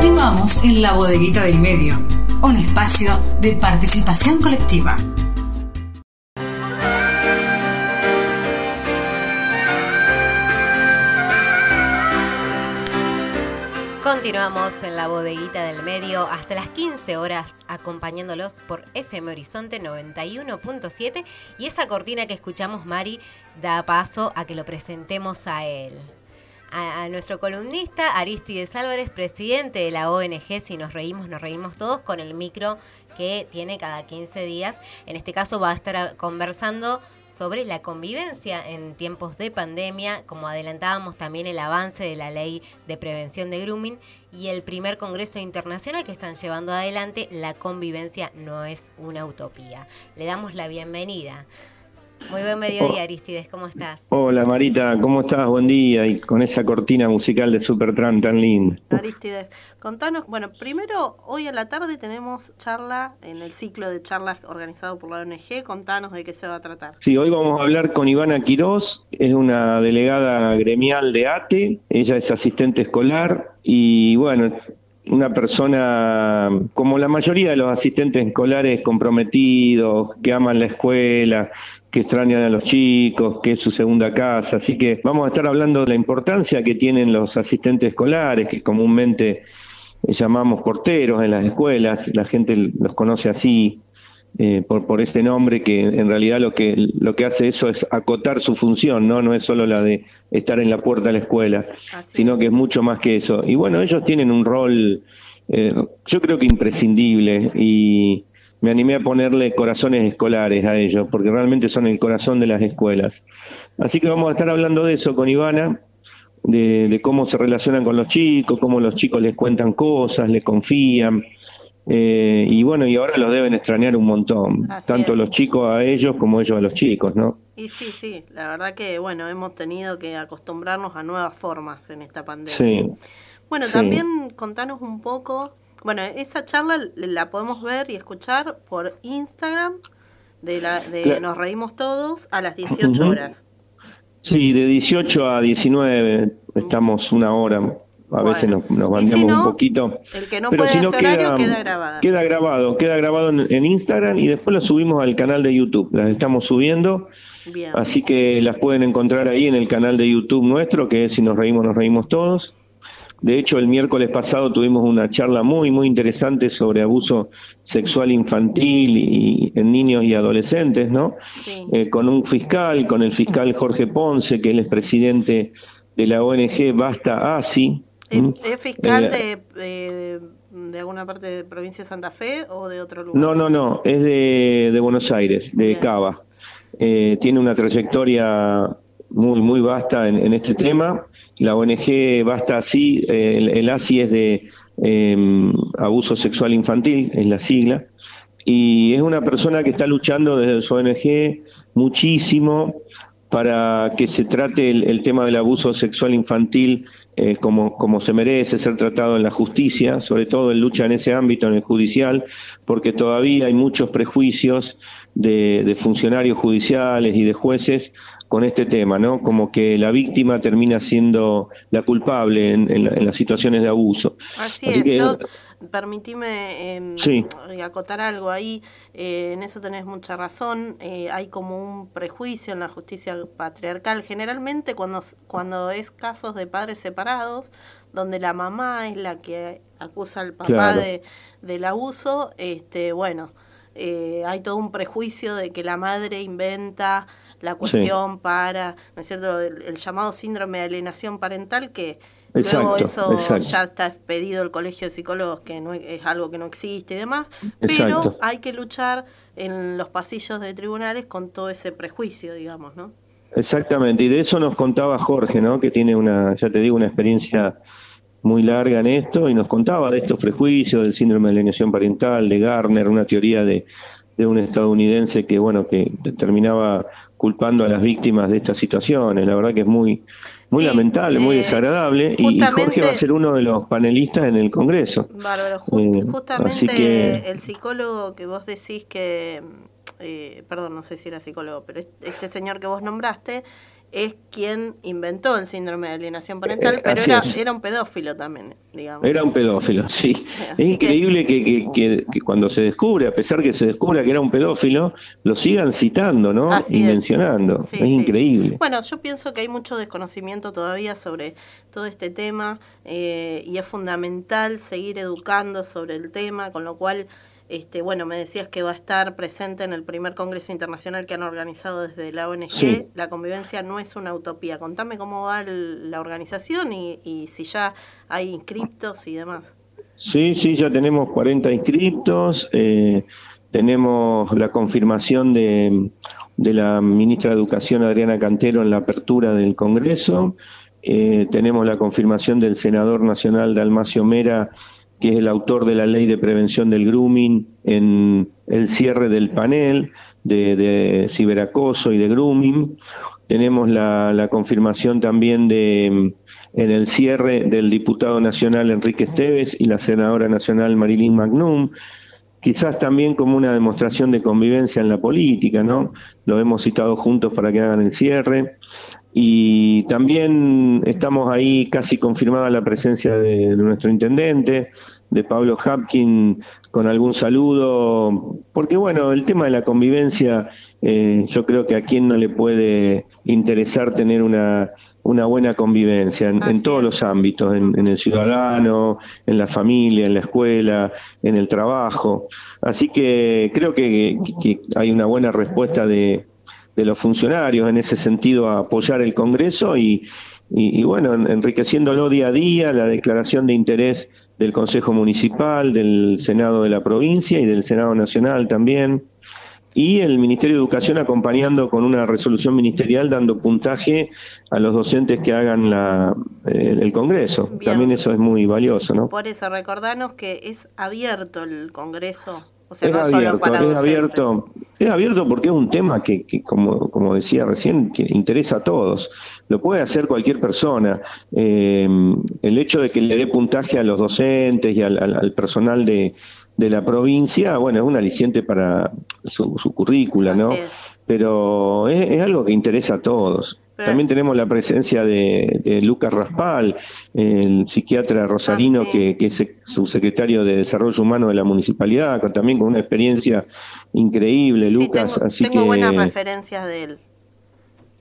Continuamos en la bodeguita del medio, un espacio de participación colectiva. Continuamos en la bodeguita del medio hasta las 15 horas acompañándolos por FM Horizonte 91.7 y esa cortina que escuchamos Mari da paso a que lo presentemos a él. A, nuestro columnista Aristides Álvarez, presidente de la ONG Si nos reímos, nos reímos todos, con el micro que tiene cada 15 días. En este caso va a estar conversando sobre la convivencia en tiempos de pandemia, como adelantábamos también el avance de la ley de prevención de grooming y el primer Congreso Internacional que están llevando adelante, la convivencia no es una utopía. Le damos la bienvenida. Muy buen mediodía, Aristides, ¿cómo estás? Hola Marita, ¿cómo estás? Buen día. Y con esa cortina musical de Supertran tan linda. Aristides, contanos, bueno, primero, hoy a la tarde tenemos charla en el ciclo de charlas organizado por la ONG. Contanos de qué se va a tratar. Sí, hoy vamos a hablar con Ivana Quirós, es una delegada gremial de ATE, ella es asistente escolar y bueno, una persona como la mayoría de los asistentes escolares comprometidos, que aman la escuela, que extrañan a los chicos, que es su segunda casa. Así que vamos a estar hablando de la importancia que tienen los asistentes escolares, que comúnmente llamamos porteros en las escuelas, la gente los conoce así. Eh, por, por ese nombre que en realidad lo que lo que hace eso es acotar su función, no no es solo la de estar en la puerta de la escuela, Así sino que es mucho más que eso. Y bueno, ellos tienen un rol, eh, yo creo que imprescindible y me animé a ponerle corazones escolares a ellos, porque realmente son el corazón de las escuelas. Así que vamos a estar hablando de eso con Ivana, de, de cómo se relacionan con los chicos, cómo los chicos les cuentan cosas, les confían. Eh, y bueno, y ahora los deben extrañar un montón, Así tanto es. los chicos a ellos como ellos a los chicos, ¿no? Y sí, sí, la verdad que bueno, hemos tenido que acostumbrarnos a nuevas formas en esta pandemia. Sí. Bueno, sí. también contanos un poco, bueno, esa charla la podemos ver y escuchar por Instagram de, la, de claro. Nos Reímos Todos a las 18 uh -huh. horas. Sí, de 18 a 19 estamos una hora a bueno. veces nos, nos bandeamos si no, un poquito. El que no pero puede si no queda, queda, grabado. Queda grabado, queda grabado en, en, Instagram y después lo subimos al canal de YouTube. Las estamos subiendo. Bien. Así que las pueden encontrar ahí en el canal de YouTube nuestro, que es Si nos reímos, nos reímos todos. De hecho, el miércoles pasado tuvimos una charla muy, muy interesante sobre abuso sexual infantil y en niños y adolescentes, ¿no? Sí. Eh, con un fiscal, con el fiscal Jorge Ponce, que él es presidente de la ONG Basta ASI, ¿Es fiscal eh, de, de, de, alguna parte de provincia de Santa Fe o de otro lugar? No, no, no, es de, de Buenos Aires, de Bien. Cava. Eh, tiene una trayectoria muy, muy vasta en, este tema. La ONG Basta Así, eh, el, el, ASI es de eh, abuso sexual infantil, es la sigla. Y es una persona que está luchando desde su ONG muchísimo para que se trate el, el, tema del abuso sexual infantil eh, como, como se merece ser tratado en la justicia, sobre todo en lucha en ese ámbito, en el judicial, porque todavía hay muchos prejuicios de, de funcionarios judiciales y de jueces con este tema, ¿no? Como que la víctima termina siendo la culpable en, en, en las situaciones de abuso. Así, Así es, que, yo permitime eh, sí. acotar algo ahí, eh, en eso tenés mucha razón, eh, hay como un prejuicio en la justicia patriarcal, generalmente cuando, cuando es casos de padres separados, donde la mamá es la que acusa al papá claro. de, del abuso, este, bueno, eh, hay todo un prejuicio de que la madre inventa la cuestión sí. para, ¿no es cierto?, el, el llamado síndrome de alienación parental que Exacto, Luego eso exacto. ya está expedido el colegio de psicólogos, que no es algo que no existe y demás, exacto. pero hay que luchar en los pasillos de tribunales con todo ese prejuicio, digamos, ¿no? Exactamente, y de eso nos contaba Jorge, ¿no? Que tiene una, ya te digo, una experiencia muy larga en esto y nos contaba de estos prejuicios, del síndrome de alienación parental, de Garner, una teoría de, de un estadounidense que, bueno, que terminaba culpando a las víctimas de estas situaciones. La verdad que es muy, muy sí, lamentable, eh, muy desagradable, y Jorge va a ser uno de los panelistas en el Congreso. Bárbaro, Just, eh, justamente que, el psicólogo que vos decís que, eh, perdón, no sé si era psicólogo, pero este señor que vos nombraste, es quien inventó el síndrome de alienación parental, eh, pero era, era, un pedófilo también, digamos. Era un pedófilo, sí. es increíble que, que, que, cuando se descubre, a pesar que se descubra que era un pedófilo, lo sigan citando, ¿no? y mencionando. es increíble. Bueno, yo pienso que hay mucho desconocimiento todavía sobre todo este tema eh, y es fundamental seguir educando sobre el tema, con lo cual este, bueno, me decías que va a estar presente en el primer Congreso Internacional que han organizado desde la ONG. La convivencia no es una utopía. Contame cómo va la organización y, si ya hay inscriptos y demás. Sí, sí, ya tenemos 40 inscriptos. Eh, tenemos la confirmación de, la ministra de Educación, Adriana Cantero, en la apertura del Congreso. Eh, tenemos la confirmación del senador nacional Dalmacio Mera que es el autor de la ley de prevención del grooming, en el cierre del panel de, ciberacoso y de grooming. Tenemos la, confirmación también de en el cierre del diputado nacional Enrique Esteves y la senadora nacional Marilyn Magnum, quizás también como una demostración de convivencia en la política, ¿no? Lo hemos citado juntos para que hagan el cierre. Y también estamos ahí casi confirmada la presencia de, nuestro intendente, de Pablo Hapkin, con algún saludo, porque bueno, el tema de la convivencia, eh, yo creo que a quien no le puede interesar tener una, una buena convivencia en, todos los ámbitos, en, el ciudadano, en la familia, en la escuela, en el trabajo. Así que creo que hay una buena respuesta de, de los funcionarios en ese sentido a apoyar el Congreso y, y, bueno, enriqueciéndolo día a día, la declaración de interés del Consejo Municipal, del Senado de la provincia y del Senado Nacional también, y el Ministerio de Educación acompañando con una resolución ministerial dando puntaje a los docentes que hagan la, el, Congreso. También eso es muy valioso, ¿no? Por eso, recordanos que es abierto el Congreso es abierto, es abierto, es abierto porque es un tema que, como, como decía recién, que interesa a todos. Lo puede hacer cualquier persona. Eh, el hecho de que le dé puntaje a los docentes y al, personal de, la provincia, bueno, es un aliciente para su, su currícula, ¿no? Pero es, algo que interesa a todos. También tenemos la presencia de, Lucas Raspal, el psiquiatra rosarino ah, que, es subsecretario de Desarrollo Humano de la Municipalidad, también con una experiencia increíble, Lucas. tengo, así tengo buenas referencias de él.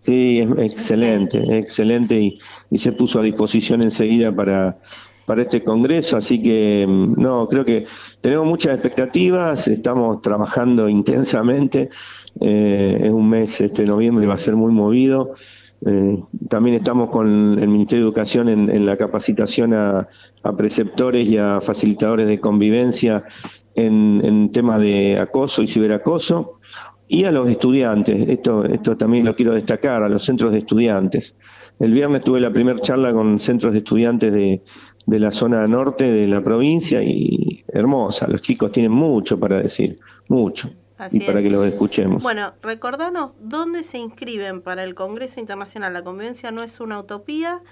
Sí, es excelente, excelente y, y se puso a disposición enseguida para, para este congreso, así que mm, no, creo que tenemos muchas expectativas, estamos trabajando intensamente, eh, es un mes, este noviembre va a ser muy movido, eh, también estamos con el Ministerio de Educación en, la capacitación a, preceptores y a facilitadores de convivencia en, en temas de acoso y ciberacoso y a los estudiantes. Esto, esto también lo quiero destacar, a los centros de estudiantes. El viernes tuve la primera charla con centros de estudiantes de, de la zona norte de la provincia y hermosa. Los chicos tienen mucho para decir, mucho y para que los escuchemos. Bueno, recordanos dónde se inscriben para el Congreso Internacional. La convivencia no es una utopía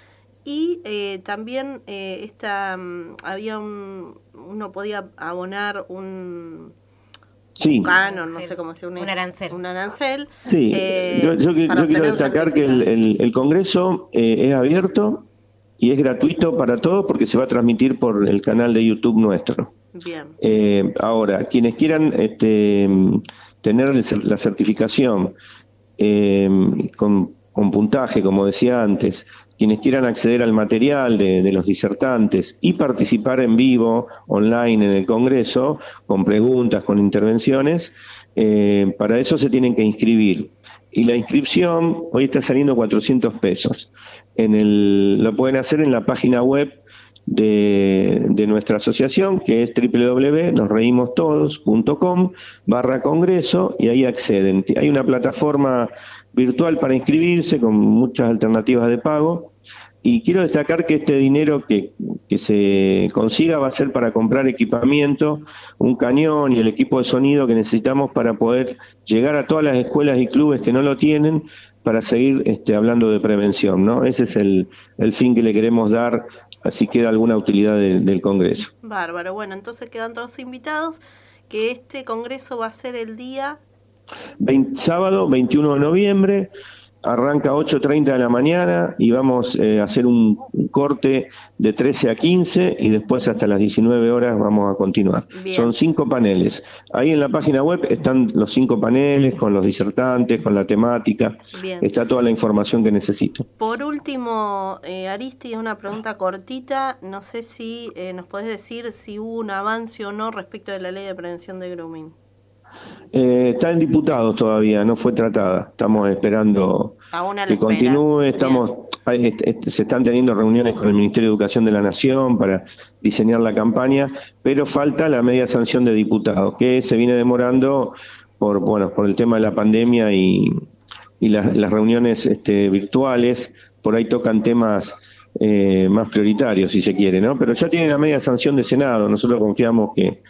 y eh, también eh, esta, mm, había un, uno podía abonar un, sí. canon, no sé cómo se un, un arancel. Un arancel. Sí, eh, yo, yo, quiero destacar que el, el, Congreso es abierto y es gratuito para todos porque se va a transmitir por el canal de YouTube nuestro. Bien. Eh, ahora, quienes quieran este, tener la certificación eh, con, puntaje, como decía antes, quienes quieran acceder al material de, los disertantes y participar en vivo, online en el Congreso, con preguntas, con intervenciones, eh, para eso se tienen que inscribir. Y la inscripción hoy está saliendo 400 pesos. En el, lo pueden hacer en la página web de, nuestra asociación, que es www.nosreimostodos.com barra congreso y ahí acceden. Hay una plataforma virtual para inscribirse con muchas alternativas de pago. Y quiero destacar que este dinero que, que, se consiga va a ser para comprar equipamiento, un cañón y el equipo de sonido que necesitamos para poder llegar a todas las escuelas y clubes que no lo tienen para seguir este, hablando de prevención. ¿no? Ese es el, el fin que le queremos dar así queda alguna utilidad del Congreso. Bárbaro, bueno, entonces quedan todos invitados, que este Congreso va a ser el día... sábado 21 de noviembre, arranca 8.30 de la mañana y vamos eh, a hacer un corte de 13 a 15 y después hasta las 19 horas vamos a continuar. Son cinco paneles. Ahí en la página web están los cinco paneles con los disertantes, con la temática. Está toda la información que necesito. Por último, eh, Aristi, una pregunta cortita. No sé si eh, nos podés decir si hubo un avance o no respecto de la ley de prevención de grooming. Eh, está en diputados todavía, no fue tratada. Estamos esperando que continúe. Estamos, se están teniendo reuniones con el Ministerio de Educación de la Nación para diseñar la campaña, pero falta la media sanción de diputados, que se viene demorando por, bueno, por el tema de la pandemia y, las reuniones este, virtuales. Por ahí tocan temas eh, más prioritarios, si se quiere, ¿no? Pero ya tiene la media sanción de Senado. Nosotros confiamos que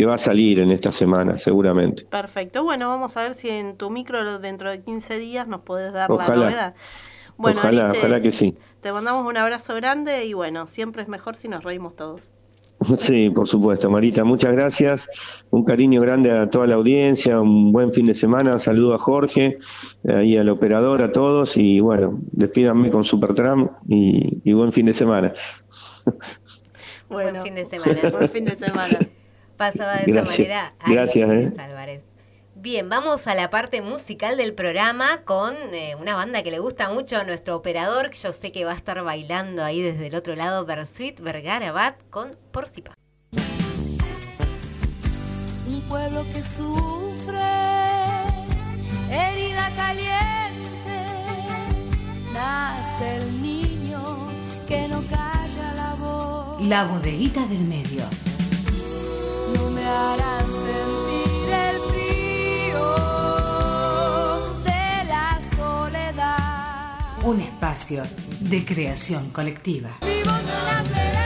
que va a salir en esta semana, seguramente. Perfecto. Bueno, vamos a ver si en tu micro dentro de 15 días nos puedes dar la novedad. Bueno, ojalá, ojalá que sí. Te mandamos un abrazo grande y bueno, siempre es mejor si nos reímos todos. Sí, por supuesto, Marita, muchas gracias. Un cariño grande a toda la audiencia, un buen fin de semana. saludo a Jorge y al operador, a todos. Y bueno, despídanme con Supertram y, y buen fin de semana. Bueno, buen fin de semana. buen fin de semana pasaba de esa manera. Gracias, ¿eh? Álvarez. Bien, vamos a la parte musical del programa con eh, una banda que le gusta mucho a nuestro operador, que yo sé que va a estar bailando ahí desde el otro lado, Bersuit Vergara Bat con Porcipa. Un pueblo que sufre, herida caliente, nace el niño que no calla la voz. La bodeguita del medio Un espacio de creación colectiva. Vivo